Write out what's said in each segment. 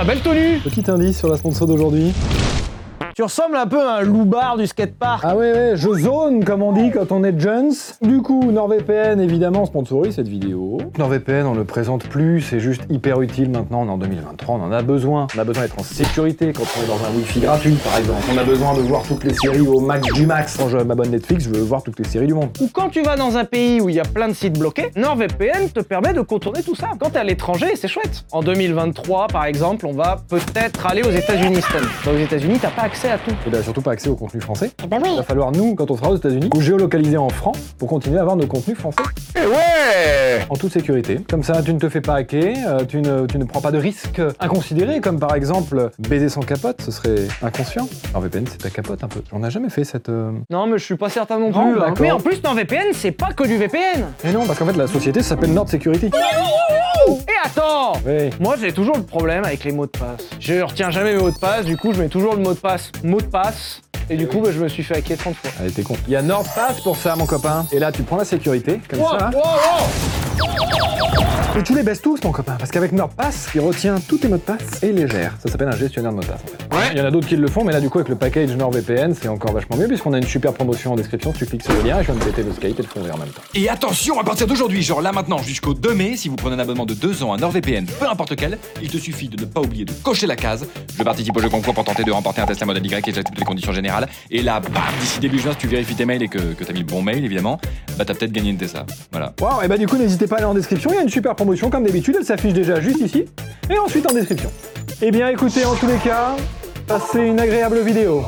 la belle tenue Petit indice sur la sponsor d'aujourd'hui. Tu ressembles un peu à un loupard du skatepark. Ah ouais, ouais, je zone comme on dit quand on est Jones. Du coup, NordVPN évidemment sponsorise cette vidéo. NordVPN, on le présente plus, c'est juste hyper utile maintenant. On est en 2023, on en a besoin. On a besoin d'être en sécurité quand on est dans un Wi-Fi gratuit, par exemple. On a besoin de voir toutes les séries au max du max. Quand je m'abonne Netflix, je veux voir toutes les séries du monde. Ou quand tu vas dans un pays où il y a plein de sites bloqués, NordVPN te permet de contourner tout ça. Quand t'es à l'étranger, c'est chouette. En 2023, par exemple, on va peut-être aller aux États-Unis. Dans les États-Unis, t'as pas accès à tout. Et bah surtout pas accès au contenu français. Eh ben oui. Il va falloir, nous, quand on sera aux États-Unis, nous géolocaliser en francs pour continuer à avoir nos contenus français Et ouais en toute sécurité. Comme ça, tu ne te fais pas hacker, euh, tu, ne, tu ne prends pas de risques inconsidérés, comme par exemple baiser sans capote, ce serait inconscient. Alors VPN, c'est ta capote un peu. On n'a jamais fait cette. euh, Non, mais je suis pas certain non Non, plus. hein. d'accord. Mais en plus, NordVPN, c'est pas que du VPN. Mais non, parce qu'en fait, la société s'appelle Nord Security. Et attends Oui. Moi, j'ai toujours le problème avec les mots de passe. Je retiens jamais mes mots de passe, du coup, je mets toujours le mot de passe, mot de passe, et du coup, bah, je me suis fait hacker 30 fois. Allez, t'es con. Il y a NordPass pour ça, mon copain. Et là, tu prends la sécurité, comme Wow, ça. wow, wow Et tu les baisses tous, mon copain, parce qu'avec NordPass, il retient tous tes mots de passe et les gère. Ça s'appelle un gestionnaire de mots de passe, en fait. Ouais. Il y en a d'autres qui le font, mais là, du coup, avec le package NordVPN, c'est encore vachement mieux, puisqu'on a une super promotion en description. Tu cliques sur le lien et je viens de péter le Skype et le fond en même temps. Et attention, à partir d'aujourd'hui, genre là maintenant jusqu'au 2 mai, si vous prenez un abonnement de 2 ans à NordVPN, peu importe lequel, il te suffit de ne pas oublier de cocher la case. Je participe au jeu concours pour tenter de remporter un Tesla Model Y et j'accepte les conditions générales. Et là, bam, d'ici début juin, si tu vérifies tes mails et que, que t'as mis le bon mail, évidemment, bah t'as peut-être gagné une Tesla. Voilà. Waouh, et bah du coup, n'hésitez pas aller en description, il y a une super promotion comme d'habitude, elle s'affiche déjà juste ici, et ensuite en description. Eh bien écoutez, en tous les cas, passez une agréable vidéo.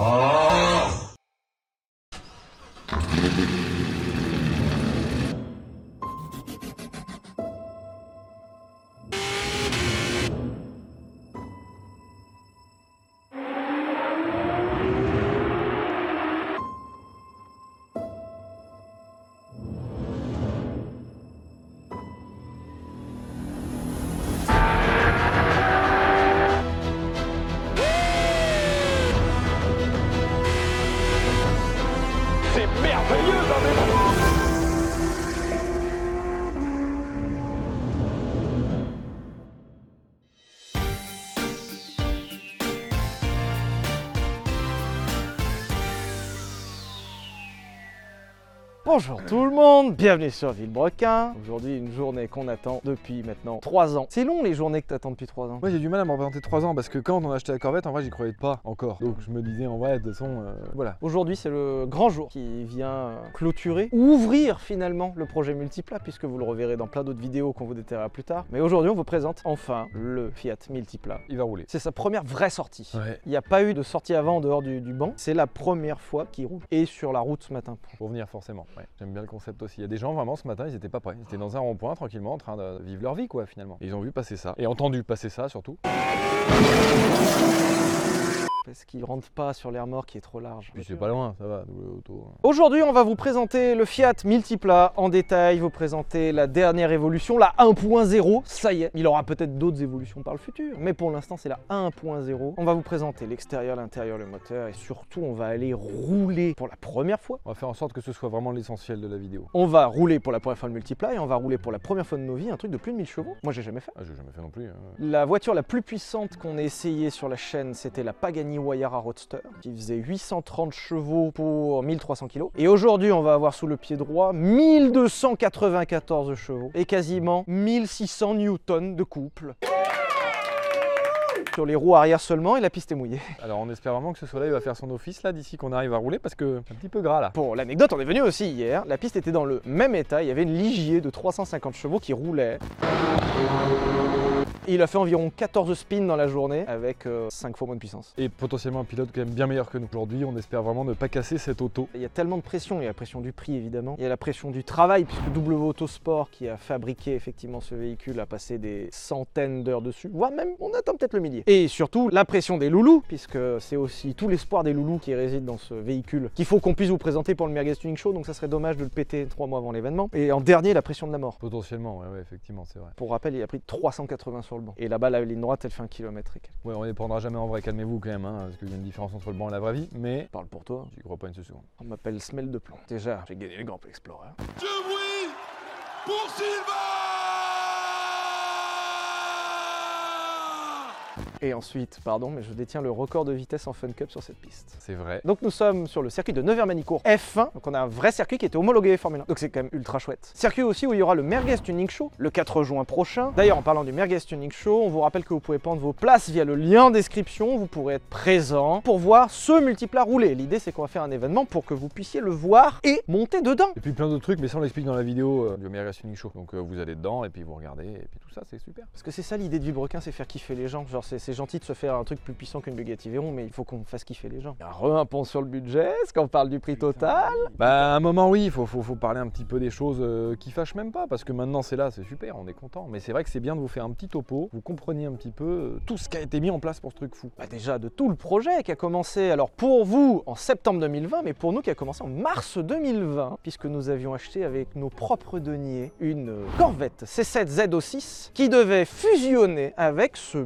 Bonjour tout le monde, bienvenue sur Villebrequin. Aujourd'hui, une journée qu'on attend depuis maintenant 3 ans. C'est long les journées que t'attends depuis 3 ans. Moi j'ai du mal à me représenter 3 ans parce que quand on a acheté la Corvette, en vrai j'y croyais pas encore. Donc je me disais en vrai, de toute façon, euh, voilà. Aujourd'hui, c'est le grand jour qui vient euh, clôturer ou ouvrir finalement le projet Multipla, puisque vous le reverrez dans plein d'autres vidéos qu'on vous détaillera plus tard. Mais aujourd'hui, on vous présente enfin le Fiat Multipla. Il va rouler. C'est sa première vraie sortie. Ouais. Il n'y a pas eu de sortie avant en dehors du, du banc. C'est la première fois qu'il roule. Et sur la route ce matin. Faut venir forcément. Ouais. J'aime bien le concept aussi. Il y a des gens vraiment ce matin, ils étaient pas prêts. Ils étaient dans un rond-point tranquillement en train de vivre leur vie quoi finalement. Ils ont vu passer ça. Et entendu passer ça surtout. Parce qu'il rentre pas sur l'air mort qui est trop large. Puis c'est pas loin, ça va, double auto. hein. Aujourd'hui, on va vous présenter le Fiat Multipla en détail, vous présenter la dernière évolution, la 1.0. Ça y est, il aura peut-être d'autres évolutions par le futur, mais pour l'instant, c'est la 1.0. On va vous présenter l'extérieur, l'intérieur, le moteur et surtout, on va aller rouler pour la première fois. On va faire en sorte que ce soit vraiment l'essentiel de la vidéo. On va rouler pour la première fois le Multipla et on va rouler pour la première fois de nos vies un truc de plus de 1000 chevaux. Moi, j'ai jamais fait. Ah, j'ai jamais fait non plus. hein. La voiture la plus puissante qu'on ait essayé sur la chaîne, c'était la Pagani Huayra Roadster, qui faisait 830 chevaux pour 1300 kg. Et aujourd'hui, on va avoir sous le pied droit 1294 chevaux et quasiment 1600 newtons de couple. Sur les roues arrière seulement et la piste est mouillée. Alors on espère vraiment que ce soleil va faire son office là d'ici qu'on arrive à rouler parce que c'est un petit peu gras là. Pour l'anecdote, on est venu aussi hier. La piste était dans le même état. Il y avait une Ligier de 350 chevaux qui roulait. Et il a fait environ 14 spins dans la journée avec 5 fois moins de puissance. Et potentiellement un pilote quand même bien meilleur que nous. Aujourd'hui, on espère vraiment ne pas casser cette auto. Il y a tellement de pression, il y a la pression du prix évidemment, il y a la pression du travail, puisque W Autosport qui a fabriqué effectivement ce véhicule a passé des centaines d'heures dessus, voire même on attend peut-être le millier. Et surtout la pression des loulous, puisque c'est aussi tout l'espoir des loulous qui réside dans ce véhicule qu'il faut qu'on puisse vous présenter pour le Merguez Tuning Show, donc ça serait dommage de le péter trois mois avant l'événement. Et en dernier, la pression de la mort. Potentiellement, ouais, ouais, effectivement, c'est vrai. Pour rappel, il a pris 380 sur le banc. Et là-bas, la ligne droite, elle fait un kilomètre et quelques. Ouais, on les prendra jamais en vrai, calmez-vous quand même, hein, parce qu'il y a une différence entre le banc et la vraie vie, mais Parle pour toi. j'y crois pas une seconde. On m'appelle Smell de plomb. Déjà, j'ai gagné le Grand Prix Explorer. Bruit pour Sylvain Et ensuite, pardon, mais je détiens le record de vitesse en Fun Cup sur cette piste. C'est vrai. Donc nous sommes sur le circuit de Nevers-Manicourt F1, donc on a un vrai circuit qui était homologué Formule 1, donc c'est quand même ultra chouette. Circuit aussi où il y aura le Merguez Tuning Show le 4 juin prochain. D'ailleurs en parlant du Merguez Tuning Show, on vous rappelle que vous pouvez prendre vos places via le lien en description, vous pourrez être présent pour voir ce multiplat rouler. L'idée c'est qu'on va faire un événement pour que vous puissiez le voir et monter dedans. Et puis plein d'autres trucs, mais ça on l'explique dans la vidéo euh, du America Tuning Show. Donc euh, vous allez dedans et puis vous regardez et puis tout ça, c'est super. Parce que c'est ça l'idée de Vibrequin, c'est faire kiffer les gens. Genre c'est gentil de se faire un truc plus puissant qu'une Bugatti Veyron, mais il faut qu'on fasse kiffer les gens. Re un pont sur le budget, est-ce qu'on parle du prix total? Bah à un moment oui, il faut, faut, faut parler un petit peu des choses euh, qui fâchent même pas, parce que maintenant c'est là, c'est super, on est content. Mais c'est vrai que c'est bien de vous faire un petit topo, vous compreniez un petit peu euh, tout ce qui a été mis en place pour ce truc fou. Bah déjà de tout le projet qui a commencé alors pour vous en septembre 2020 mais pour nous qui a commencé en mars 2020 puisque nous avions acheté avec nos propres deniers une euh, Corvette C7 ZO6 qui devait fusionner avec ce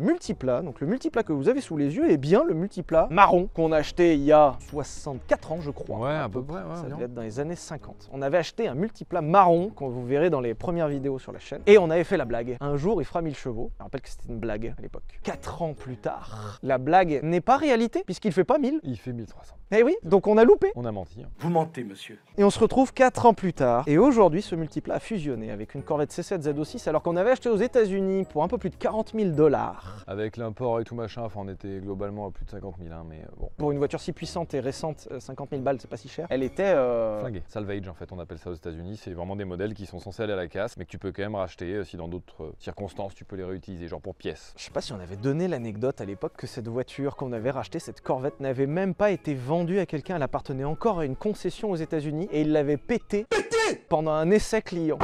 multiplat. Donc le multiplat que vous avez sous les yeux est bien le multiplat marron qu'on a acheté il y a 64 ans je crois. Ouais, à peu près, ouais, Ça devait être dans les années 50. On avait acheté un multiplat marron qu'on vous verrez dans les premières vidéos sur la chaîne et on avait fait la blague. Un jour il fera 1000 chevaux. Je rappelle que c'était une blague à l'époque. 4 ans plus tard, la blague n'est pas réalité puisqu'il fait pas 1000. Il fait 1300. Eh oui, donc on a loupé. On a menti. hein. Vous mentez, monsieur. Et on se retrouve 4 ans plus tard. Et aujourd'hui, ce multiplat a fusionné avec une Corvette C7 ZO6 alors qu'on avait acheté aux États-Unis pour un peu plus de 40 000 dollars. Avec l'import et tout machin, enfin on était globalement à plus de 50 000, hein, mais euh, bon. Pour une voiture si puissante et récente, euh, 50 000 balles, c'est pas si cher. Elle était. euh, Flingué. Salvage en fait, on appelle ça aux États-Unis. C'est vraiment des modèles qui sont censés aller à la casse, mais que tu peux quand même racheter euh, si dans d'autres euh, circonstances tu peux les réutiliser, genre pour pièces. Je sais pas si on avait donné l'anecdote à l'époque que cette voiture qu'on avait rachetée, cette Corvette, n'avait même pas été vendue à quelqu'un. Elle appartenait encore à une concession aux États-Unis et il l'avait pété pendant un essai client.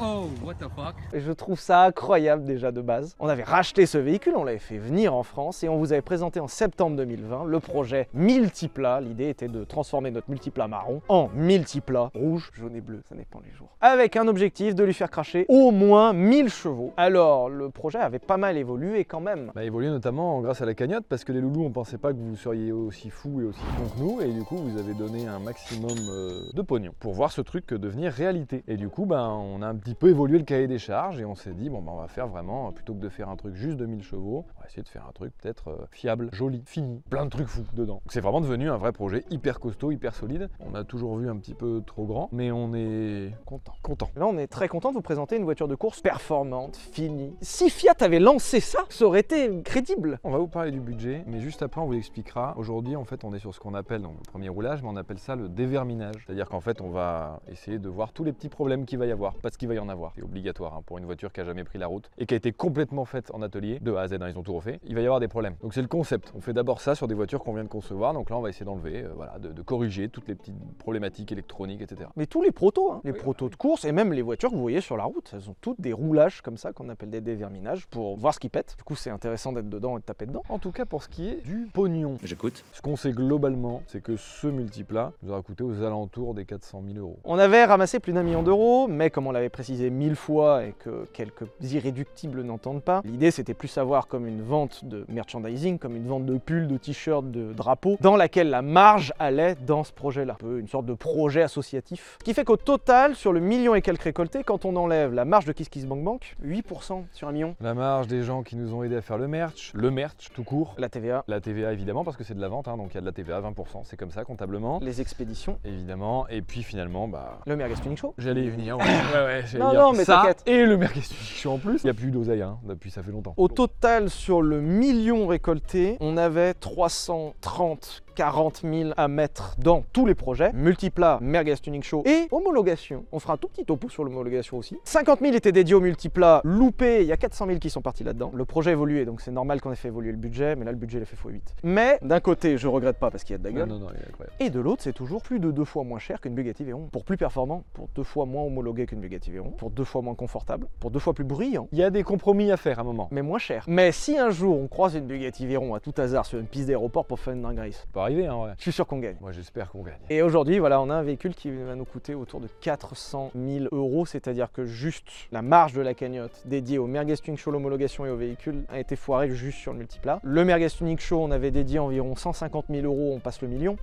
Oh, what the fuck? Et je trouve ça incroyable déjà de base. On avait racheté ce véhicule, on l'avait fait venir en France et on vous avait présenté en septembre 2020 le projet Multiplat. L'idée était de transformer notre multiplat marron en multiplat rouge, jaune et bleu, ça dépend les jours. Avec un objectif de lui faire cracher au moins 1000 chevaux. Alors le projet avait pas mal évolué quand même. Bah, évolué notamment grâce à la cagnotte parce que les loulous on pensait pas que vous seriez aussi fous et aussi cons que nous et du coup vous avez donné un maximum euh, de pognon pour voir ce truc devenir réalité. Et du coup ben on a un petit peu évolué le cahier des charges et on s'est dit bon ben on va faire vraiment plutôt que de faire un truc juste de 1000 chevaux, on va essayer de faire un truc peut-être euh, fiable, joli, fini, plein de trucs fous dedans. C'est vraiment devenu un vrai projet hyper costaud, hyper solide. On a toujours vu un petit peu trop grand mais on est Content. content. Là, on est très content de vous présenter une voiture de course performante, finie. Si Fiat avait lancé ça, ça aurait été crédible. On va vous parler du budget, mais juste après on vous l'expliquera. Aujourd'hui en fait on est sur ce qu'on appelle donc, le premier roulage, mais on appelle ça le déverminage. C'est-à-dire qu'en fait on va essayer de voir tous les petits problèmes qu'il va y avoir, parce qu'il va y en avoir. C'est obligatoire hein, pour une voiture qui a jamais pris la route et qui a été complètement faite en atelier, de A à Z, hein, ils ont tout refait. Il va y avoir des problèmes. Donc c'est le concept. On fait d'abord ça sur des voitures qu'on vient de concevoir, donc là on va essayer d'enlever, euh, voilà, de, de corriger toutes les petites problématiques électroniques, etc. Mais tous les protos, hein, les Oui, protos de course et même les voitures que vous voyez sur la route, elles ont toutes des roulages comme ça qu'on appelle des déverminages pour voir ce qui pète. Du coup, c'est intéressant d'être dedans et de taper dedans. En tout cas pour ce qui est du pognon. J'écoute. Ce qu'on sait globalement, c'est que ce multiplat nous aura coûté aux alentours des 400 000 euros. On avait ramassé plus d'un million d'euros, mais comme on l'avait précisé mille fois et que quelques irréductibles n'entendent pas, l'idée c'était plus savoir comme une vente de merchandising, comme une vente de pulls, de t-shirts, de drapeaux, dans laquelle la marge allait dans ce projet-là. Un une sorte de projet associatif. Ce qui fait qu'au total, sur le million et quelques récoltés, quand on enlève la marge de Kiss Kiss Bank Bank, 8% sur un million, La marge des gens qui nous ont aidés à faire le merch, le merch tout court, la TVA, la TVA évidemment parce que c'est de la vente, hein, donc il y a de la TVA 20%, c'est comme ça comptablement, les expéditions, évidemment, et puis finalement, bah... le Merguez Tuning Show. J'allais y venir, ouais, ouais, ouais, Non, non, mais ça, t'inquiète. et le merguez suis en plus, il n'y a plus d'oseille, hein, depuis ça fait longtemps. Au total, sur le million récolté, on avait 330 40 000 à mettre dans tous les projets, multiplat, Merguez Tuning Show et homologation. On fera un tout petit topo sur l'homologation aussi. 50 000 étaient dédiés au multiplat, loupé, il y a 400 000 qui sont partis là-dedans. Le projet a évolué, donc c'est normal qu'on ait fait évoluer le budget, mais là le budget il a fait x8. Mais d'un côté, je regrette pas parce qu'il y a de la gueule. non, non, incroyable. Et de l'autre, c'est toujours plus de deux fois moins cher qu'une Bugatti Veyron. Pour plus performant, pour deux fois moins homologué qu'une Bugatti Veyron, pour deux fois moins confortable, pour deux fois plus bruyant, Il y a des compromis à faire à un moment. mais moins cher. Mais si un jour on croise une Bugatti Veyron à tout hasard sur une piste d'aéroport pour faire une dingue race, Ça peut arriver, hein, ouais. je suis sûr qu'on gagne. Moi j'espère qu'on gagne. Et aujourd'hui, voilà, on a un véhicule qui va nous coûter autour de 400 000 euros, c'est-à-dire que juste la marge de la cagnotte dédiée au Merguez Tuning Show, l'homologation et au véhicule a été foirée juste sur le multiplat. Le Merguez Tuning Show, on avait dédié environ 150 000 euros, on passe le million.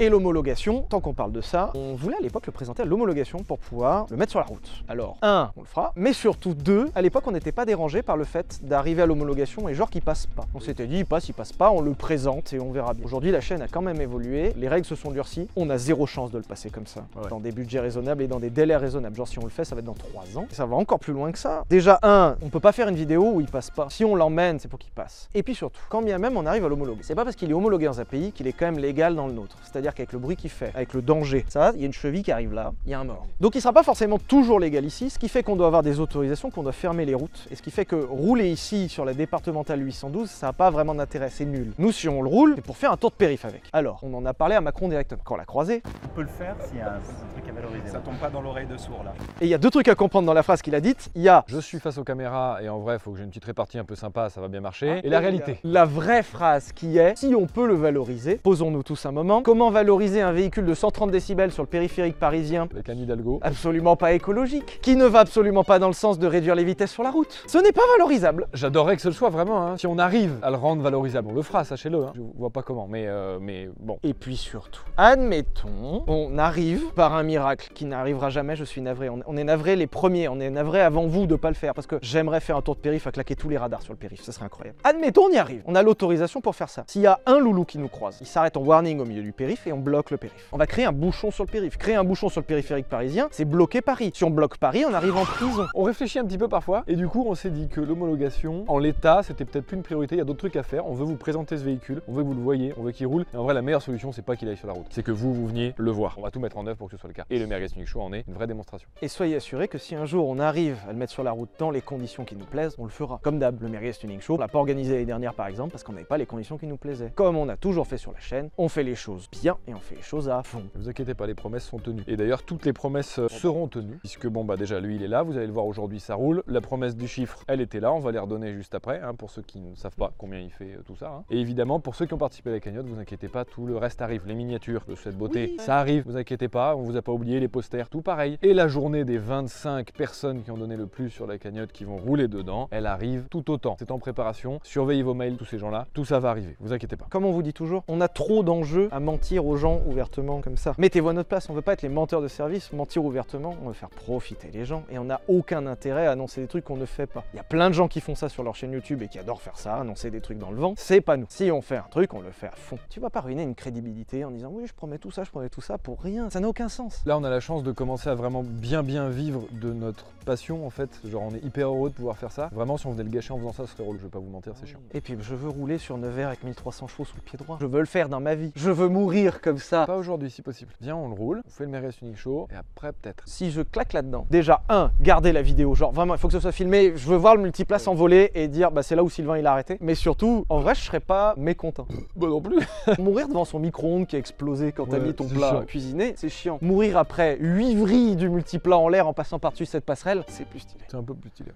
Et l'homologation, tant qu'on parle de ça, on voulait à l'époque le présenter à l'homologation pour pouvoir le mettre sur la route. Alors, un, on le fera, mais surtout deux, à l'époque on n'était pas dérangé par le fait d'arriver à l'homologation et genre qu'il passe pas. On s'était dit, il passe, il passe pas, on le présente et on verra bien. Aujourd'hui, la chaîne a quand même évolué, les règles se sont durcies, on a zéro chance de le passer comme ça, Ouais. dans des budgets raisonnables et dans des délais raisonnables. Genre si on le fait, ça va être dans trois ans. Et ça va encore plus loin que ça. Déjà, un, on peut pas faire une vidéo où il passe pas. Si on l'emmène, c'est pour qu'il passe. Et puis surtout, quand bien même on arrive à l'homologuer, c'est pas parce qu'il est homologué dans un pays qu'il est quand même légal dans le nôtre. C'est-à-dire qu'avec le bruit qu'il fait, avec le danger, ça, il y a une cheville qui arrive là, il y a un mort. Donc il sera pas forcément toujours légal ici, ce qui fait qu'on doit avoir des autorisations, qu'on doit fermer les routes, et ce qui fait que rouler ici sur la départementale 812, ça n'a pas vraiment d'intérêt, c'est nul. Nous, si on le roule, c'est pour faire un tour de périph' avec. Alors, on en a parlé à Macron directement. Quand on l'a croisé, On peut le faire s'il y a un, un truc à valoriser. Ça tombe pas dans l'oreille de sourd là. et il y a deux trucs à comprendre dans la phrase qu'il a dite. Il y a Je suis face aux caméras et en vrai, il faut que j'ai une petite répartie un peu sympa, ça va bien marcher. Et la réalité. La vraie phrase qui est, si on peut le valoriser, posons-nous tous un moment, comment valoriser un véhicule de 130 décibels sur le périphérique parisien Avec Anne Hidalgo. Absolument pas écologique, qui ne va absolument pas dans le sens de réduire les vitesses sur la route. Ce n'est pas valorisable. J'adorerais que ce le soit vraiment. hein. Si on arrive à le rendre valorisable, on le fera, sachez-le. hein. Je vois pas comment, mais, euh, mais bon. Et puis surtout, admettons, on arrive par un miracle qui n'arrivera jamais, je suis navré. On, on est navré les premiers, on est navré avant vous de pas le faire parce que j'aimerais faire un tour de périph à claquer tous les radars sur le périph, ça serait incroyable. Admettons, on y arrive. On a l'autorisation pour faire ça. S'il y a un loulou qui nous croise, il s'arrête en warning au milieu du périph et on bloque le périph. On va créer un bouchon sur le périph. Créer un bouchon sur le périphérique parisien, c'est bloquer Paris. Si on bloque Paris, on arrive en prison. On réfléchit un petit peu parfois et du coup on s'est dit que l'homologation en l'état c'était peut-être plus une priorité, il y a d'autres trucs à faire, on veut vous présenter ce véhicule, on veut que vous le voyez, on veut qu'il roule et en vrai la meilleure solution c'est pas qu'il aille sur la route, c'est que vous vous veniez le voir. On va tout mettre en œuvre pour que ce soit le cas. Et le Merguez Show en est une vraie démonstration. Et soyez assurés que si un jour on arrive à le mettre sur la route dans les conditions qui nous plaisent, on le fera. Comme d'hab, le Merguez Tuning Show, on l'a pas organisé l'année dernière par exemple parce qu'on n'avait pas les conditions qui nous plaisaient. Comme on a toujours fait sur la chaîne, on fait les choses bien et on fait les choses à fond. Ne vous inquiétez pas, les promesses sont tenues. Et d'ailleurs, toutes les promesses euh, seront tenues, puisque bon, bah déjà, lui, il est là, vous allez le voir aujourd'hui, ça roule. La promesse du chiffre, elle était là, on va les redonner juste après, hein, pour ceux qui ne savent pas combien il fait euh, tout ça. hein. Et évidemment, pour ceux qui ont participé à la cagnotte, vous inquiétez pas, tout le reste arrive. Les miniatures de cette beauté, ça arrive, vous inquiétez pas, on vous a pas oublié, les posters, tout pareil. Et la journée des 25 personnes qui ont donné le plus sur la cagnotte, qui vont rouler dedans, elle arrive tout autant. C'est en préparation, surveillez vos mails, tous ces gens-là, tout ça va arriver, vous inquiétez pas. Comme on vous dit toujours, on a trop d'enjeux à mentir aux gens ouvertement comme ça. Mettez-vous à notre place, on veut pas être les menteurs de service, mentir ouvertement, on veut faire profiter les gens et on n'a aucun intérêt à annoncer des trucs qu'on ne fait pas. Il y a plein de gens qui font ça sur leur chaîne YouTube et qui adorent faire ça, annoncer des trucs dans le vent. C'est pas nous. Si on fait un truc, on le fait à fond. Tu vas pas ruiner une crédibilité en disant oui, je promets tout ça, je promets tout ça pour rien. Ça n'a aucun sens. Là, on a la chance de commencer à vraiment bien bien vivre de notre passion en fait. Genre, on est hyper heureux de pouvoir faire ça. Vraiment, si on venait le gâcher en faisant ça, ce serait drôle. Je vais pas vous mentir, c'est chiant. Et puis je veux rouler sur 9 airs avec 1300 chevaux sous le pied droit. Je veux le faire dans ma vie. Je veux mourir comme ça. Pas aujourd'hui, si possible. Viens, on le roule, on fait le Merguez Unique Show, et après, peut-être. si je claque là-dedans, déjà, un, garder la vidéo, genre vraiment, il faut que ce soit filmé, je veux voir le multiplace envoler et dire, bah c'est là où Sylvain il a arrêté. Mais surtout, en vrai, je serais pas mécontent. Bah non plus. Mourir devant son micro-ondes qui a explosé quand t'as mis ton plat chiant. cuisiné, c'est chiant. Mourir après 8 vrilles du multiplat en l'air en passant par-dessus cette passerelle, c'est plus stylé. C'est un peu plus stylé.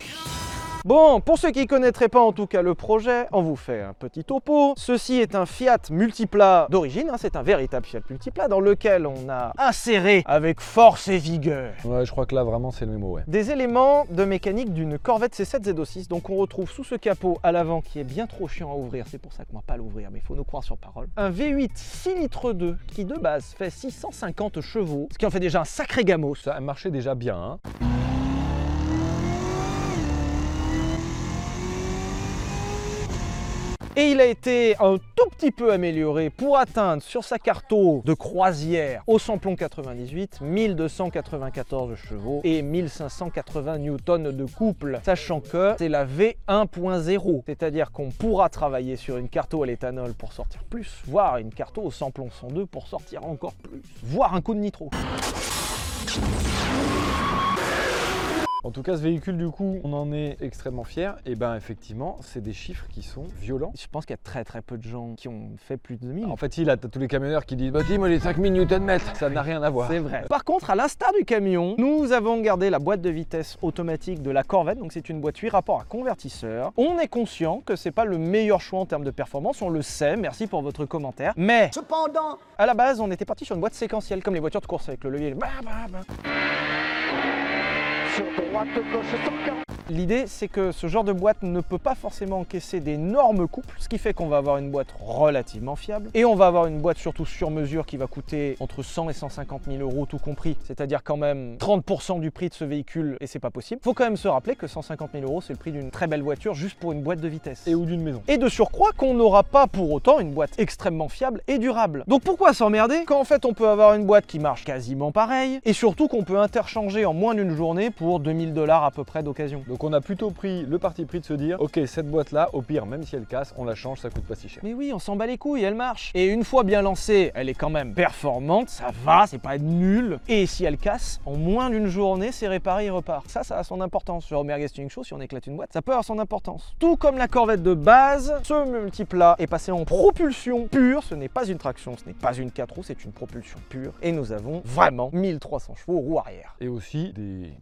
Bon, pour ceux qui ne connaîtraient pas en tout cas le projet, on vous fait un petit topo. Ceci est un Fiat multiplat d'origine, hein, c'est un véritable Fiat multiplat dans lequel on a inséré avec force et vigueur Ouais, je crois que là, vraiment, c'est le mémo, ouais. des éléments de mécanique d'une Corvette C7 Z06. Donc on retrouve sous ce capot à l'avant qui est bien trop chiant à ouvrir, c'est pour ça que moi pas l'ouvrir, mais il faut nous croire sur parole. Un V8 6 litres 2 qui de base fait 650 chevaux, ce qui en fait déjà un sacré gamos. Ça marchait déjà bien, hein. Et il a été un tout petit peu amélioré pour atteindre sur sa carto de croisière au samplon 98 1294 chevaux et 1580 newtons de couple, sachant que c'est la V1.0, c'est-à-dire qu'on pourra travailler sur une carto à l'éthanol pour sortir plus, voire une carto au samplon 102 pour sortir encore plus, voire un coup de nitro. En tout cas, ce véhicule, du coup, on en est extrêmement fiers. Et ben, effectivement, c'est des chiffres qui sont violents. Je pense qu'il y a très très peu de gens qui ont fait plus de 2000. En fait, il a tous les camionneurs qui disent Bah, dis-moi les 5000 Nm, ça n'a rien à voir. C'est vrai. Par contre, à l'instar du camion, nous avons gardé la boîte de vitesse automatique de la Corvette, donc c'est une boîte 8 rapport à convertisseur. On est conscient que c'est pas le meilleur choix en termes de performance, on le sait, merci pour votre commentaire. Mais Cependant, à la base, on était parti sur une boîte séquentielle, comme les voitures de course avec le levier. bah, bah, bah. L'idée, c'est que ce genre de boîte ne peut pas forcément encaisser d'énormes couples, ce qui fait qu'on va avoir une boîte relativement fiable. Et on va avoir une boîte surtout sur mesure qui va coûter entre 100 et 150 000 euros tout compris, c'est-à-dire quand même 30% du prix de ce véhicule, et c'est pas possible. Faut quand même se rappeler que 150 000 euros, c'est le prix d'une très belle voiture juste pour une boîte de vitesse. Et ou d'une maison. Et de surcroît qu'on n'aura pas pour autant une boîte extrêmement fiable et durable. Donc pourquoi s'emmerder quand en fait on peut avoir une boîte qui marche quasiment pareil et surtout qu'on peut interchanger en moins d'une journée pour 2000 dollars à peu près d'occasion. Donc on a plutôt pris le parti pris de se dire, ok, cette boîte-là, au pire, même si elle casse, on la change, ça coûte pas si cher. Mais oui, on s'en bat les couilles, elle marche. Et une fois bien lancée, elle est quand même performante, ça va, c'est pas nul. Et si elle casse, en moins d'une journée, c'est réparé et repart. Ça, ça a son importance. Sur Homer Guesting Show, si on éclate une boîte, ça peut avoir son importance. Tout comme la Corvette de base, ce multiplat est passé en propulsion pure. Ce n'est pas une traction, ce n'est pas une 4 roues, c'est une propulsion pure. Et nous avons vraiment 1300 chevaux roue arrière. Et aussi des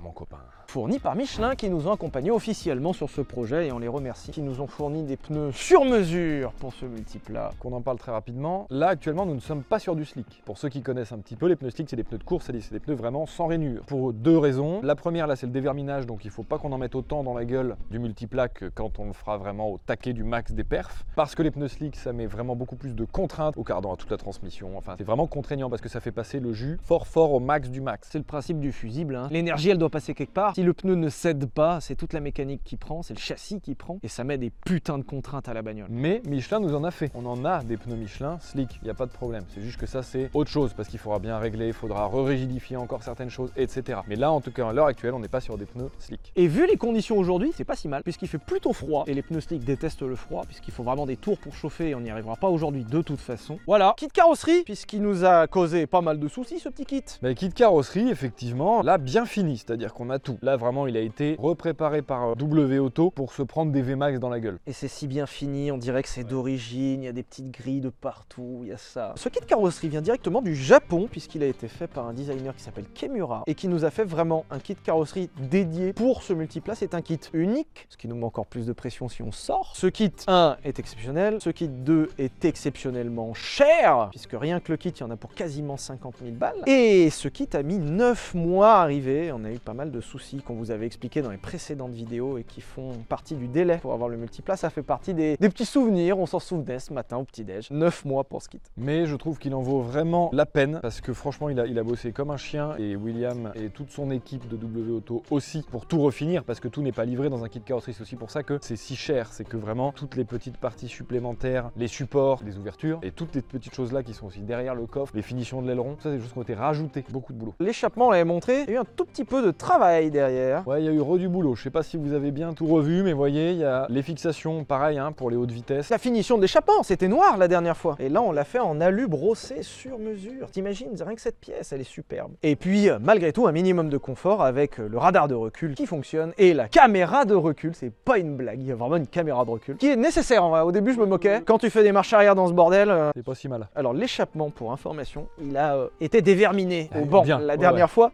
mon copain. Fournis par Michelin qui nous ont accompagnés officiellement sur ce projet et on les remercie. Qui nous ont fourni des pneus sur mesure pour ce multiplat. Qu'on en parle très rapidement. Là, actuellement, nous ne sommes pas sur du slick. Pour ceux qui connaissent un petit peu, les pneus slick, c'est des pneus de course, c'est des pneus vraiment sans rainure. Pour deux raisons. La première, là, c'est le déverminage, donc il faut pas qu'on en mette autant dans la gueule du multiplat que quand on le fera vraiment au taquet du max des perfs. Parce que les pneus slick, ça met vraiment beaucoup plus de contraintes au cardan, à toute la transmission. Enfin, c'est vraiment contraignant parce que ça fait passer le jus fort fort au max du max. C'est le principe du fusible. hein. L'énergie, elle doit passer quelque part. Si le pneu ne cède pas, c'est toute la mécanique qui prend, c'est le châssis qui prend, et ça met des putains de contraintes à la bagnole. Mais Michelin nous en a fait. On en a des pneus Michelin slick, il n'y a pas de problème. C'est juste que ça, c'est autre chose parce qu'il faudra bien régler, il faudra re-rigidifier encore certaines choses, etc. Mais là, en tout cas, à l'heure actuelle, on n'est pas sur des pneus slick. Et vu les conditions aujourd'hui, c'est pas si mal, puisqu'il fait plutôt froid, et les pneus slick détestent le froid, puisqu'il faut vraiment des tours pour chauffer, et on n'y arrivera pas aujourd'hui de toute façon. Voilà, kit carrosserie, puisqu'il nous a causé pas mal de soucis ce petit kit. Mais kit carrosserie, effectivement, là, bien fini, c'est-à-dire qu'on a tout. Là, vraiment, il a été repréparé par euh, W Auto pour se prendre des VMAX dans la gueule. Et c'est si bien fini, on dirait que c'est d'origine, il y a des petites grilles de partout, il y a ça. Ce kit carrosserie vient directement du Japon, puisqu'il a été fait par un designer qui s'appelle Kemura, et qui nous a fait vraiment un kit carrosserie dédié pour ce multiplat. C'est un kit unique, ce qui nous met encore plus de pression si on sort. Ce kit 1 est exceptionnel, ce kit 2 est exceptionnellement cher, puisque rien que le kit, il y en a pour quasiment 50 000 balles. Et ce kit a mis 9 mois à arriver, on a eu pas mal de soucis qu'on vous avait expliqué dans les précédentes vidéos et qui font partie du délai pour avoir le multiplat. Ça fait partie des, des petits souvenirs, on s'en souvenait ce matin au petit-déj. 9 mois pour ce kit. Mais je trouve qu'il en vaut vraiment la peine parce que franchement, il a, il a bossé comme un chien et William et toute son équipe de W Auto aussi pour tout refinir parce que tout n'est pas livré dans un kit carrosserie. C'est aussi pour ça que c'est si cher. C'est que vraiment toutes les petites parties supplémentaires, les supports, les ouvertures et toutes les petites choses là qui sont aussi derrière le coffre, les finitions de l'aileron, ça c'est des choses qui ont été rajoutées. Beaucoup de boulot. L'échappement, on l'avait montré, il y a eu un tout petit peu de travail derrière. Ouais, il y a eu re du boulot. Je sais pas si vous avez bien tout revu, mais voyez, il y a les fixations, pareil, hein, pour les hautes vitesses. La finition de l'échappement, c'était noir la dernière fois. Et là, on l'a fait en alu brossé sur mesure. T'imagines, rien que cette pièce, elle est superbe. Et puis, euh, malgré tout, un minimum de confort avec euh, le radar de recul qui fonctionne et la caméra de recul. C'est pas une blague, il y a vraiment une caméra de recul qui est nécessaire en vrai. Au début, je me moquais. Quand tu fais des marches arrière dans ce bordel. euh, C'est pas si mal. Alors, l'échappement, pour information, il a euh, été déverminé au Ah, banc bien, la dernière ouais. fois.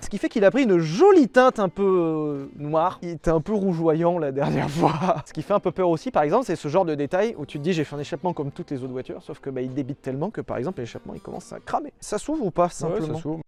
Ce qui fait qu'il a pris une jolie teinte un peu euh, noire. Il était un peu rougeoyant la dernière fois. Ce qui fait un peu peur aussi, par exemple, c'est ce genre de détail où tu te dis j'ai fait un échappement comme toutes les autres voitures, sauf que bah, il débite tellement que par exemple l'échappement il commence à cramer. Ça s'ouvre ou pas Ouais, simplement? ça s'ouvre.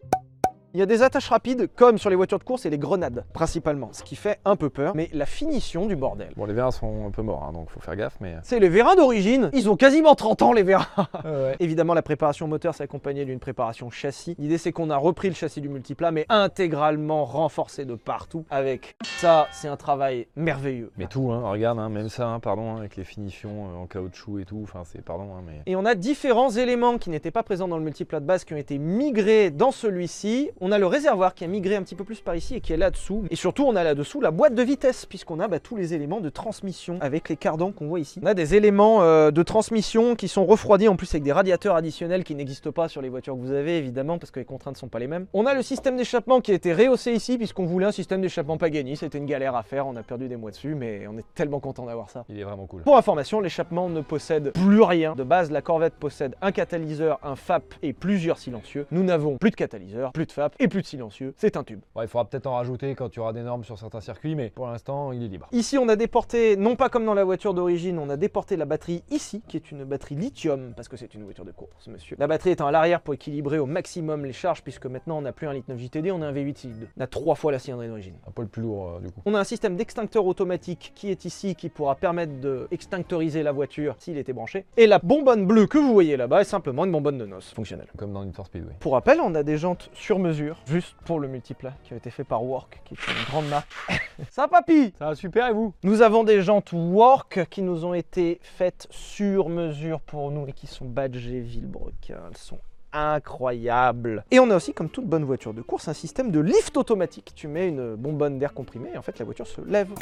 Il y a des attaches rapides comme sur les voitures de course et les grenades principalement, ce qui fait un peu peur. Mais la finition du bordel. Bon, les vérins sont un peu morts, hein, donc faut faire gaffe, mais. C'est les vérins d'origine, ils ont quasiment 30 ans les vérins ouais. Évidemment, la préparation moteur s'est accompagnée d'une préparation châssis. L'idée, c'est qu'on a repris le châssis du multiplat, mais intégralement renforcé de partout. Avec ça, c'est un travail merveilleux. Mais tout, hein, regarde, hein, même ça, hein, pardon, hein, avec les finitions euh, en caoutchouc et tout, enfin c'est pardon, hein, mais. Et on a différents éléments qui n'étaient pas présents dans le multiplat de base qui ont été migrés dans celui-ci. On a le réservoir qui a migré un petit peu plus par ici et qui est là-dessous. Et surtout, on a là-dessous la boîte de vitesse, puisqu'on a bah, tous les éléments de transmission avec les cardans qu'on voit ici. On a des éléments euh, de transmission qui sont refroidis en plus avec des radiateurs additionnels qui n'existent pas sur les voitures que vous avez, évidemment, parce que les contraintes ne sont pas les mêmes. On a le système d'échappement qui a été rehaussé ici, puisqu'on voulait un système d'échappement Pagani. C'était une galère à faire, on a perdu des mois dessus, mais on est tellement content d'avoir ça. Il est vraiment cool. Pour information, l'échappement ne possède plus rien. De base, la Corvette possède un catalyseur, un FAP et plusieurs silencieux. Nous n'avons plus de catalyseur, plus de FAP, et plus de silencieux, c'est un tube. Ouais, il faudra peut-être en rajouter quand tu auras des normes sur certains circuits, mais pour l'instant, il est libre. Ici, on a déporté, non pas comme dans la voiture d'origine, on a déporté la batterie ici, qui est une batterie lithium, parce que c'est une voiture de course, monsieur. La batterie étant à l'arrière pour équilibrer au maximum les charges, puisque maintenant on n'a plus un litre 9 JTD, on a un V8 cylindre. On a trois fois la cylindrée d'origine. Un peu le plus lourd, euh, du coup. On a un système d'extincteur automatique qui est ici, qui pourra permettre de extinctoriser la voiture s'il était branché. Et la bonbonne bleue que vous voyez là-bas est simplement une bonbonne de noces fonctionnelle. Comme dans Need for Speed, oui. Pour rappel, on a des jantes sur mesure, juste pour le multiplat, qui ont été fait par Work, qui est une grande marque. Ça papy? Ça va super, et vous? Nous avons des jantes Work qui nous ont été faites sur mesure pour nous et qui sont badgées Villebrequin. Elles sont incroyables. Et on a aussi, comme toute bonne voiture de course, un système de lift automatique. Tu mets une bonbonne d'air comprimé et en fait la voiture se lève.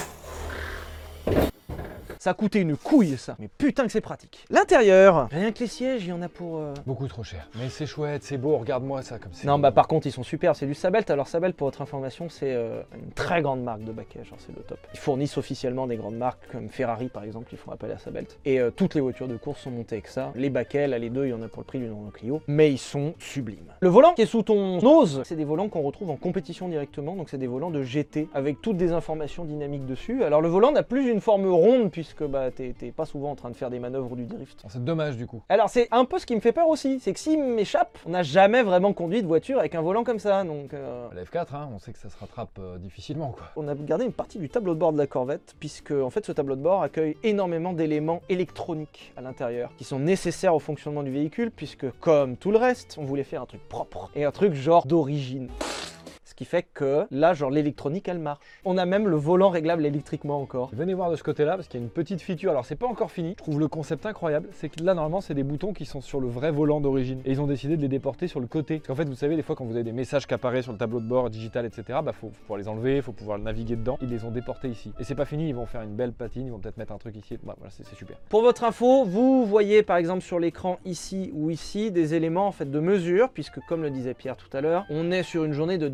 Ça a coûté une couille ça, mais putain que c'est pratique. L'intérieur, rien que les sièges, il y en a pour... euh, Beaucoup trop cher. Mais c'est chouette, c'est beau, regarde-moi ça comme c'est. Non, beau. bah par contre, ils sont superbes. C'est du Sabelt. Alors, Sabelt, pour votre information, c'est euh, une très grande marque de baquet. Genre, c'est le top. Ils fournissent officiellement des grandes marques comme Ferrari, par exemple. Ils font appel à Sabelt. Et euh, toutes les voitures de course sont montées avec ça. Les baquets, là, les deux, il y en a pour le prix d'une Renault Clio. Mais ils sont sublimes. Le volant qui est sous ton nose, c'est des volants qu'on retrouve en compétition directement. Donc, c'est des volants de GT avec toutes des informations dynamiques dessus. Alors, le volant n'a plus une forme ronde puisque bah, t'es pas souvent en train de faire des manœuvres du drift. Oh, C'est dommage, du coup. Alors c'est un peu ce qui me fait peur aussi, c'est que s'il m'échappe, on n'a jamais vraiment conduit de voiture avec un volant comme ça, donc euh, La F4, hein, on sait que ça se rattrape euh, difficilement, quoi. on a gardé une partie du tableau de bord de la Corvette, puisque en fait ce tableau de bord accueille énormément d'éléments électroniques à l'intérieur, qui sont nécessaires au fonctionnement du véhicule, puisque comme tout le reste, on voulait faire un truc propre, et un truc genre d'origine. Qui fait que là, genre l'électronique, elle marche. On a même le volant réglable électriquement encore. Venez voir de ce côté-là parce qu'il y a une petite feature. Alors c'est pas encore fini. Je trouve le concept incroyable. C'est que là normalement c'est des boutons qui sont sur le vrai volant d'origine et ils ont décidé de les déporter sur le côté. Parce qu'en fait vous savez des fois quand vous avez des messages qui apparaissent sur le tableau de bord digital etc. Bah faut, faut pouvoir les enlever, faut pouvoir naviguer dedans. Ils les ont déportés ici. Et c'est pas fini. Ils vont faire une belle patine. Ils vont peut-être mettre un truc ici. Bah, voilà c'est super. Pour votre info, vous voyez par exemple sur l'écran ici ou ici des éléments en fait de mesure, puisque comme le disait Pierre tout à l'heure, on est sur une journée de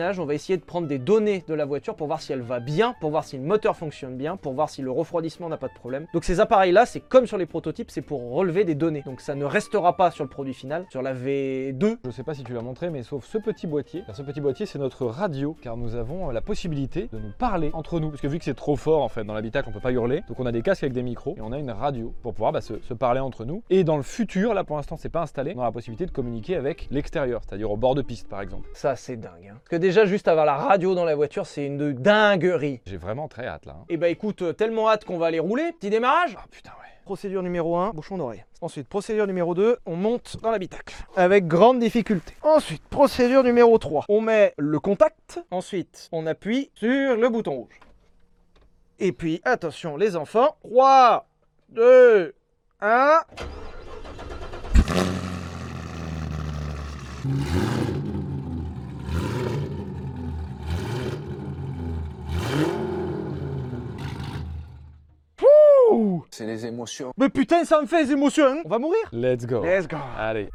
On va essayer de prendre des données de la voiture pour voir si elle va bien, pour voir si le moteur fonctionne bien, pour voir si le refroidissement n'a pas de problème. Donc ces appareils-là, c'est comme sur les prototypes, c'est pour relever des données. Donc ça ne restera pas sur le produit final, sur la V2. Je sais pas si tu l'as montré, mais sauf ce petit boîtier. Alors, ce petit boîtier, c'est notre radio, car nous avons euh, la possibilité de nous parler entre nous. Parce que vu que c'est trop fort en fait dans l'habitacle, on peut pas hurler. Donc on a des casques avec des micros et on a une radio pour pouvoir bah, se, se parler entre nous. Et dans le futur, là pour l'instant c'est pas installé, on a la possibilité de communiquer avec l'extérieur, c'est-à-dire au bord de piste par exemple. Ça c'est dingue. hein. Que déjà juste avoir la radio dans la voiture, c'est une dinguerie. J'ai vraiment très hâte là. hein. Et bah écoute, euh, tellement hâte qu'on va aller rouler. Petit démarrage Ah putain ouais. Procédure numéro 1, bouchon d'oreille. Ensuite, procédure numéro 2, on monte dans l'habitacle. Avec grande difficulté. Ensuite, procédure numéro 3, on met le contact. Ensuite, on appuie sur le bouton rouge. Et puis, attention les enfants. 3, 2, 1. C'est les émotions. Mais putain, ça me fait des émotions. hein. On va mourir? Let's go. Let's go. Allez.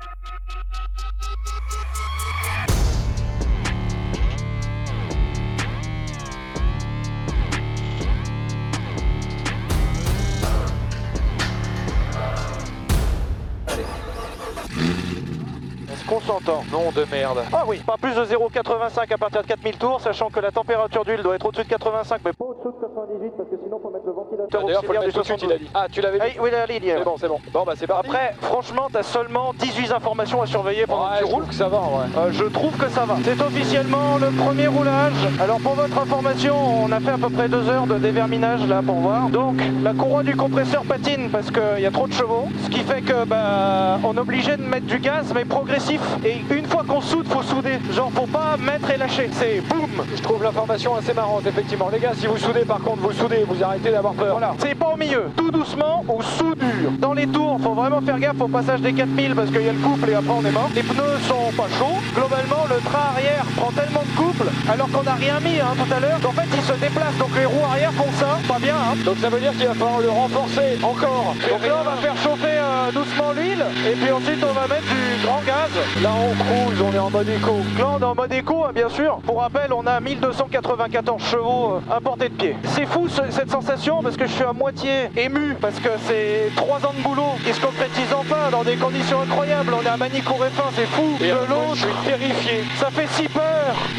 S'entend Nom de merde. Ah oui, pas plus de 0,85 à partir de 4000 tours, sachant que la température d'huile doit être au-dessus de 85, mais pas au-dessus de 98, parce que sinon faut mettre le ventilateur auxiliaire du 72. Ah, tu l'avais Oui, oui, la ligne. C'est bon, c'est bon. Bon, bah c'est parti. Après, franchement, t'as seulement 18 informations à surveiller pendant que tu roules. que ça va, ouais. Euh, je trouve que ça va. C'est officiellement le premier roulage. Alors pour votre information, on a fait à peu près deux heures de déverminage là pour voir. Donc la courroie du compresseur patine parce qu'il y a trop de chevaux. Ce qui fait que bah on est obligé de mettre du gaz mais progressif. Et une fois qu'on soude, faut souder. Genre faut pas mettre et lâcher. C'est boum Je trouve l'information assez marrante, effectivement. Les gars, si vous soudez, par contre, vous soudez, vous arrêtez d'avoir peur. Voilà, c'est pas au milieu, tout doucement ou sous dur. Dans les tours, faut vraiment faire gaffe au passage des 4000 parce qu'il y a le couple et après on est mort. Les pneus sont pas chauds. Globalement, le train arrière prend tellement de couple alors qu'on n'a rien mis hein, tout à l'heure qu'en fait il se déplace. Donc les roues arrière font ça. pas bien, hein. donc ça veut dire qu'il va falloir le renforcer encore. Donc là, on va faire chauffer euh, doucement l'huile, et puis ensuite, on va mettre du grand gaz. Là, on cruise, on est en mode éco. Là, on est en mode éco, hein, bien sûr. Pour rappel, on a 1294 chevaux euh, à portée de pied. C'est fou ce- cette sensation parce que je suis à moitié ému parce que c'est trois ans de boulot qui se concrétisent enfin dans des conditions incroyables. On est à Manicourt et fin, c'est fou. de l'autre, je suis terrifié. Ça fait si peur.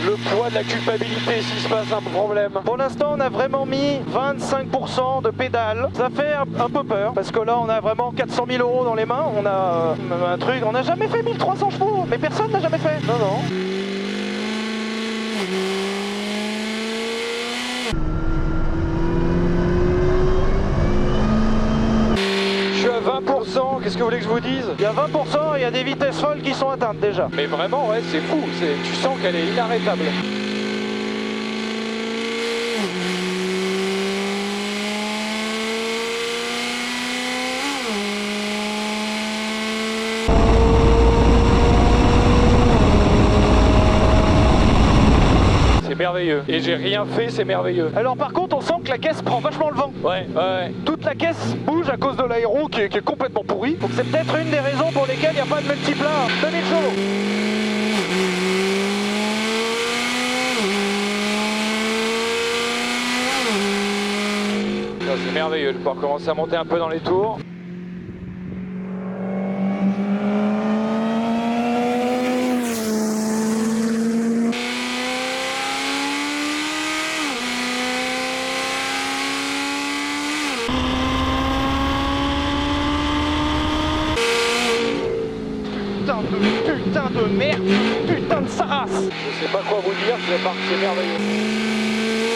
Le poids de la culpabilité s'il se passe un problème. Pour l'instant, on a vraiment mis 25% de pédales. Ça fait un, un peu peur parce que là, on a vraiment 400 000 euros dans les mains. On a euh, un truc. On n'a jamais fait 1300 chevaux, mais personne n'a jamais fait. Non, non. Je suis à 20%, qu'est-ce que vous voulez que je vous dise? Il y a 20% et il y a des vitesses folles qui sont atteintes déjà. Mais vraiment, ouais, c'est fou, tu sens qu'elle est inarrêtable. C'est merveilleux. Et j'ai rien fait, c'est merveilleux. Alors par contre, on sent que la caisse prend vachement le vent. Ouais, ouais. Toute la caisse bouge à cause de l'aéro qui, est- qui est complètement pourri. Donc c'est peut-être une des raisons pour lesquelles il n'y a pas de multiplat. 2000 chevaux. Ça, C'est merveilleux, je vais pouvoir commencer à monter un peu dans les tours. Putain de putain de merde Putain de sa race Je sais pas quoi vous dire, c'est par- c'est merveilleux.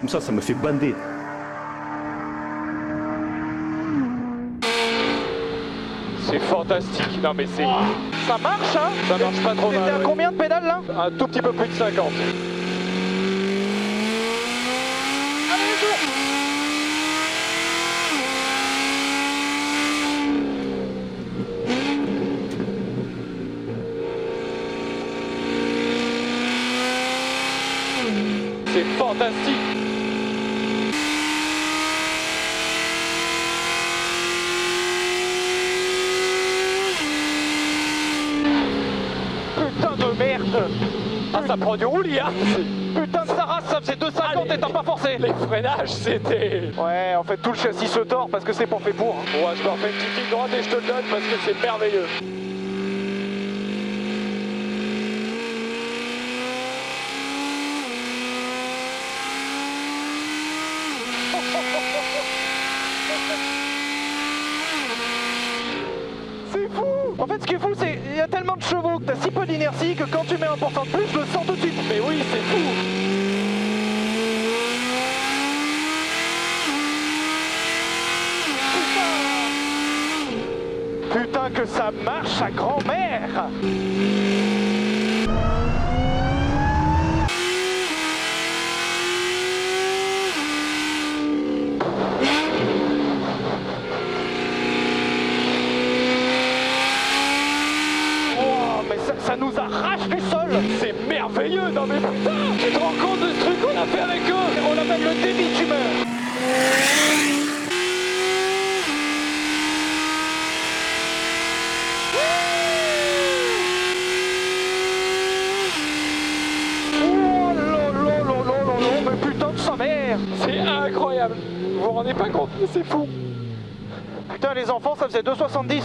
Comme ça, ça me fait bander. C'est fantastique, non mais c'est... Ça marche hein Ça marche pas trop mal. T'es à combien de pédales là? Un tout petit peu plus de 50. Fantastique Putain de merde Ah ça prend du roulis hein Putain de sa race, ça faisait 2,50 et t'as pas forcé Les freinages c'était... Ouais en fait tout le châssis se tord parce que c'est pas fait pour. hein. Ouais je leur fais une petite ligne droite et je te le donne parce que c'est merveilleux. C'est fou En fait, ce qui est fou, c'est qu'il y a tellement de chevaux que t'as si peu d'inertie que quand tu mets un pourcent de plus, je le sens tout de suite. Mais oui, c'est fou Putain Putain que ça marche à grand-mère Oh, mais ça, ça nous arrache du sol C'est merveilleux Non mais putain Tu te rends compte de ce truc qu'on a fait avec eux On appelle le débit Oh mère C'est incroyable. Vous vous rendez pas compte C'est fou. Putain les enfants ça faisait 2,70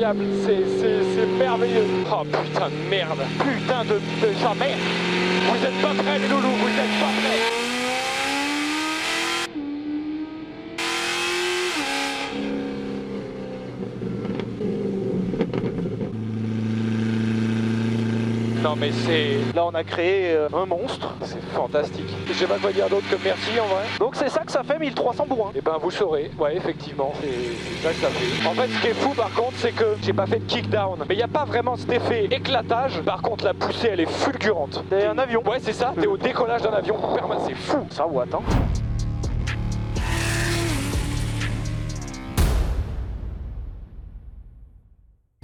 C'est, merveilleux. Oh putain de merde, putain de, de jamais. Vous êtes pas prêts les loulous, vous êtes pas prêts. Non mais c'est... Là on a créé euh, un monstre, c'est fantastique. Je sais pas quoi dire d'autre que merci en vrai. Donc c'est ça que ça fait 1300 bourrins. Et ben vous saurez, ouais effectivement, c'est ça que ça fait. En fait ce qui est fou par contre c'est que j'ai pas fait de kickdown. Mais il n'y a pas vraiment cet effet éclatage. Par contre la poussée elle est fulgurante. C'est un avion. Ouais c'est ça, t'es au décollage d'un avion c'est fou. Ça ou attends.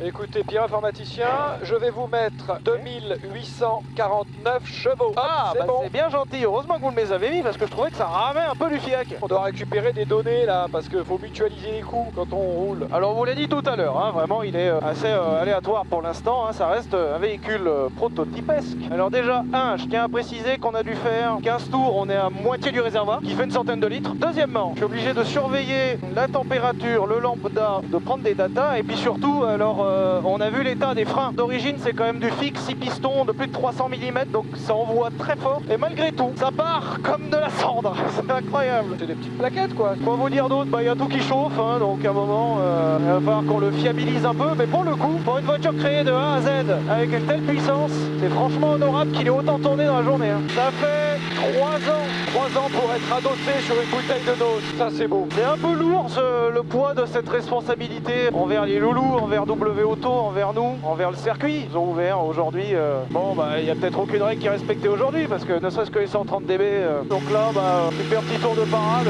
Écoutez, Pierre informaticien, je vais vous mettre 2849 chevaux. Ah, c'est bah bon. c'est bien gentil. Heureusement que vous me les avez mis parce que je trouvais que ça ramait un peu du fiac. On doit récupérer des données là, parce qu'il faut mutualiser les coûts quand on roule. Alors on vous l'a dit tout à l'heure, hein, vraiment il est euh, assez euh, aléatoire pour l'instant, hein, ça reste euh, un véhicule euh, prototypesque. Alors déjà, un, je tiens à préciser qu'on a dû faire 15 tours, on est à moitié du réservoir, qui fait une centaine de litres. Deuxièmement, je suis obligé de surveiller la température, le lambda, de prendre des datas, et puis surtout, alors euh, on a vu l'état des freins. D'origine c'est quand même du fixe 6 pistons de plus de 300 mm, donc ça envoie très fort, et malgré tout, ça part comme de la cendre, c'est incroyable. C'est des petites plaquettes quoi. Quoi vous dire d'autre Bah il y a tout qui chauffe, hein, donc à un moment euh, il va falloir qu'on le fiabilise un peu, mais pour le coup, pour une voiture créée de A à Z avec une telle puissance, c'est franchement honorable qu'il ait autant tourné dans la journée. hein. Ça fait 3 ans, 3 ans pour être adossé sur une bouteille de dose. Ça c'est beau. C'est un peu lourd le poids de cette responsabilité envers les loulous, envers W Auto, envers nous, envers le circuit. Ils ont ouvert aujourd'hui. euh, bon bah il y a peut-être aucune règle qui est respectée aujourd'hui parce que ne serait-ce que les 130 dB. euh, donc là bah super petit tour de parade.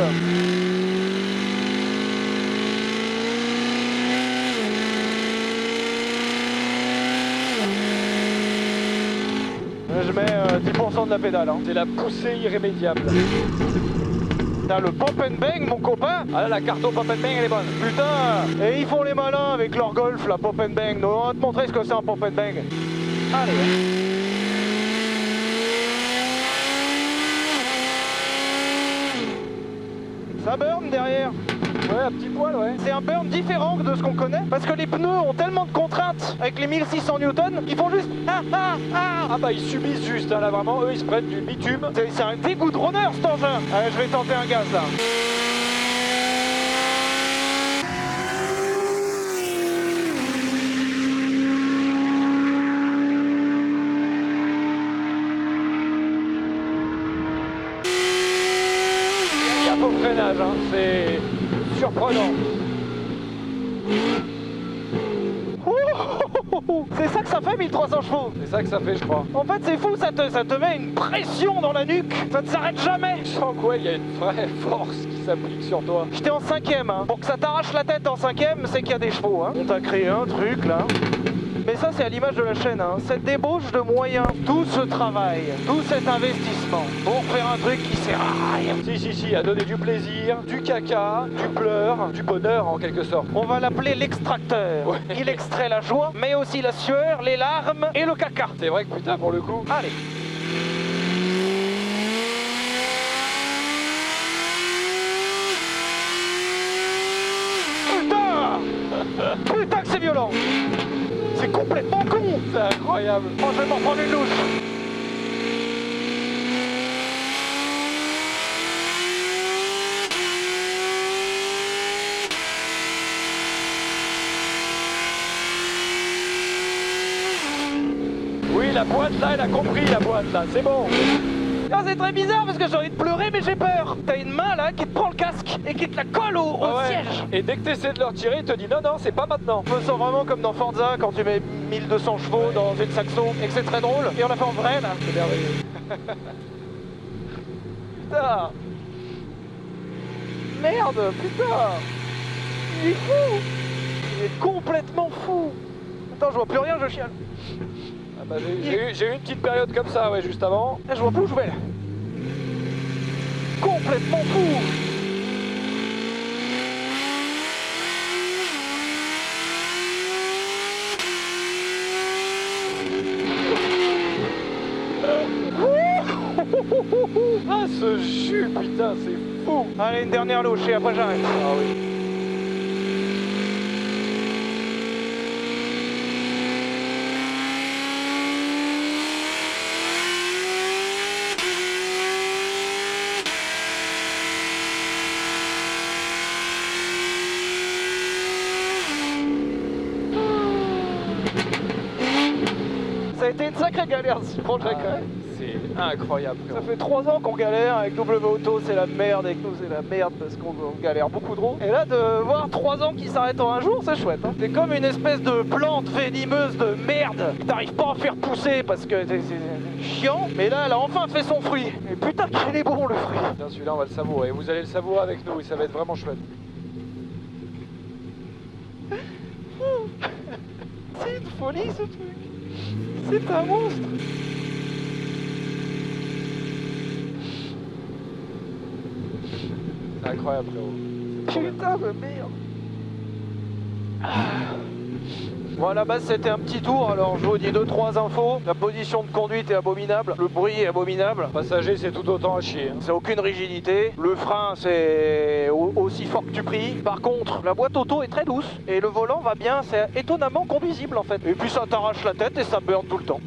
Je mets euh, 10% de la pédale. hein. C'est la poussée irrémédiable. T'as le pop and bang, mon copain Ah là, la carte au pop and bang elle est bonne. Putain Et ils font les malins avec leur golf, la pop and bang. Donc, on va te montrer ce que c'est un pop and bang. Allez Ça burn derrière Ouais, un petit poil, ouais. C'est un burn différent de ce qu'on connaît parce que les pneus ont tellement de contraintes avec les 1600 newtons qu'ils font juste ah ah ah Ah bah ils subissent juste, hein, là vraiment, eux ils se prennent du bitume. C'est un dégoût de runner cet engin Allez, je vais tenter un gaz là. Il y a beau freinage, hein, c'est surprenant. C'est ça que ça fait 1300 chevaux C'est ça que ça fait, je crois. En fait c'est fou, ça te, ça te met une pression dans la nuque, ça ne s'arrête jamais Je sens quoi, il y a une vraie force qui s'applique sur toi. J'étais en cinquième, hein. pour que ça t'arrache la tête en cinquième, c'est qu'il y a des chevaux. Hein. On t'a créé un truc là. Mais ça c'est à l'image de la chaîne, hein. cette débauche de moyens, tout ce travail, tout cet investissement pour faire un truc qui sert à rien. Si, si, si, à donner du plaisir, du caca, du pleur, du bonheur en quelque sorte. On va l'appeler l'extracteur. Ouais. Il extrait la joie, mais aussi la sueur, les larmes et le caca. C'est vrai que putain, pour le coup. Allez. Putain Putain que c'est violent C'est complètement con C'est incroyable. Oh, je vais m'en prendre une louche Oui, la boîte là, elle a compris la boîte là, c'est bon. Ah, c'est très bizarre parce que j'ai envie de pleurer mais j'ai peur T'as une main là qui te prend le casque et qui te la colle au, au Ah ouais. siège Et dès que t'essaies de leur tirer, il te dit non, non, c'est pas maintenant. Je me sens vraiment comme dans Forza quand tu mets 1200 chevaux dans une Saxo et que c'est très drôle. Et on l'a fait en vrai là. C'est merveilleux. Putain Merde, putain Il est fou Il est complètement fou Attends, je vois plus rien, je chiale. Ah bah, j'ai- eu, j'ai eu une petite période comme ça, ouais, juste avant. Eh, je vois plus où je vais là. Complètement fou Ah, ce jus, putain, c'est fou. Allez, une dernière louche et après j'arrête. Ah. Ça a été une sacrée galère ce projet quand même. C'est incroyable. Ça fait trois ans qu'on galère avec W Auto, c'est la merde, avec nous c'est la merde parce qu'on on galère beaucoup trop. Et là de voir trois ans qui s'arrêtent en un jour, c'est chouette. hein. C'est comme une espèce de plante venimeuse de merde que t'arrives pas à faire pousser parce que c'est c'est chiant. Mais là elle a enfin fait son fruit. Et putain qu'il est bon le fruit. Bien, celui-là, on va le savourer. Vous allez le savourer avec nous et ça va être vraiment chouette. folie ce truc C'est un monstre C'est incroyable, frérot. Putain de merde Bon, à la base, c'était un petit tour, alors je vous dis deux trois infos. La position de conduite est abominable, le bruit est abominable. Passager, c'est tout autant à chier. hein. C'est aucune rigidité. Le frein, c'est au- aussi fort que tu pries. Par contre, la boîte auto est très douce et le volant va bien. C'est étonnamment conduisible en fait. Et puis ça t'arrache la tête et ça burn tout le temps.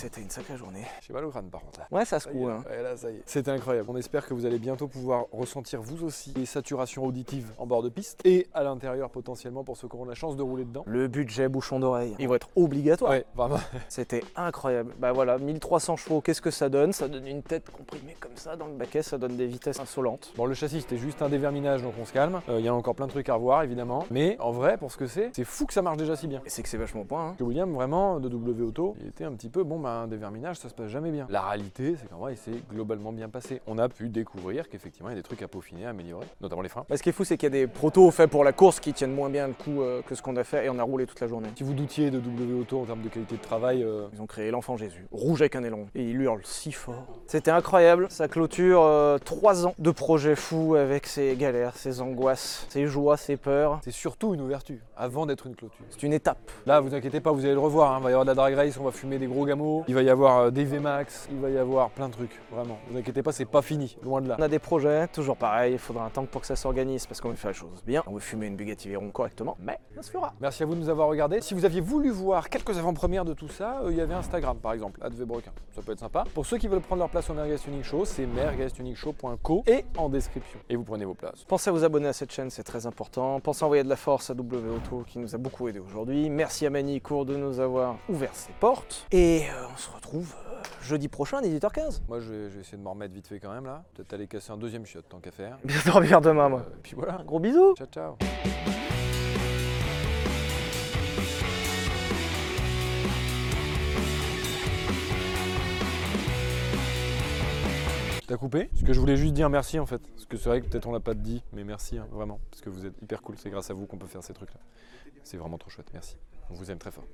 C'était une sacrée journée. J'ai mal au crâne par contre. là. Ouais, ça se coule. Hein. ouais, là, ça y est. C'était incroyable. On espère que vous allez bientôt pouvoir ressentir vous aussi les saturations auditives en bord de piste et à l'intérieur potentiellement pour ceux qui auront la chance de rouler dedans. Le budget bouchon d'oreille, il va être obligatoire. Ouais, vraiment. C'était incroyable. Bah voilà, 1300 chevaux, qu'est-ce que ça donne? Ça donne une tête comprimée comme ça dans le baquet, ça donne des vitesses insolentes. Bon, le châssis c'était juste un déverminage donc on se calme. Euh, Il y a encore plein de trucs à revoir évidemment. Mais en vrai, pour ce que c'est, c'est fou que ça marche déjà si bien. Et c'est que c'est vachement point. Hein. Que William, vraiment, de W Auto, il était un petit peu, bon, bah, un déverminage, ça se passe jamais bien. La réalité, c'est qu'en vrai, il s'est globalement bien passé. On a pu découvrir qu'effectivement, il y a des trucs à peaufiner, à améliorer, notamment les freins. Bah, ce qui est fou, c'est qu'il y a des protos faits pour la course qui tiennent moins bien le coup euh, que ce qu'on a fait et on a roulé toute la journée. Si vous doutiez de W Auto en termes de qualité de travail, euh, Ils ont créé l'enfant Jésus, rouge avec un élan, et il hurle si fort. C'était incroyable, ça clôture 3 ans de projet fou avec ses galères, ses angoisses, ses joies, ses peurs. c'est surtout une ouverture, avant d'être une clôture. C'est une étape. Là, vous inquiétez pas, vous allez le revoir. hein. Il va y avoir de la drag race, on va fumer des gros gamos. Il va y avoir euh, des VMAX, il va y avoir plein de trucs, vraiment. Vous inquiétez pas, c'est pas fini, loin de là. On a des projets, toujours pareil, il faudra un temps pour que ça s'organise parce qu'on veut faire les choses bien. On veut fumer une Bugatti Veyron correctement, mais ça se fera. Merci à vous de nous avoir regardés. Si vous aviez voulu voir quelques avant-premières de tout ça, euh, il y avait Instagram par exemple, @vebrequin. Ça peut être sympa. Pour ceux qui veulent prendre leur place au Merguez Tuning Show, c'est mergueztuningshow.co et en description. Et vous prenez vos places. Pensez à vous abonner à cette chaîne, c'est très important. Pensez à envoyer de la force à W Auto qui nous a beaucoup aidé aujourd'hui. Merci à Manicourt de nous avoir ouvert ses portes. Et euh, on se retrouve euh, jeudi prochain à 18h15. Moi, je vais, je vais essayer de m'en remettre vite fait quand même là. Peut-être aller casser un deuxième shot tant qu'à faire. Bien dormir demain, moi. Euh, et puis voilà. Gros bisous Ciao, ciao. T'as coupé? Parce que je voulais juste dire merci en fait. Parce que c'est vrai que peut-être on l'a pas dit, mais merci hein, vraiment. Parce que vous êtes hyper cool. C'est grâce à vous qu'on peut faire ces trucs là. C'est vraiment trop chouette. Merci. On vous aime très fort.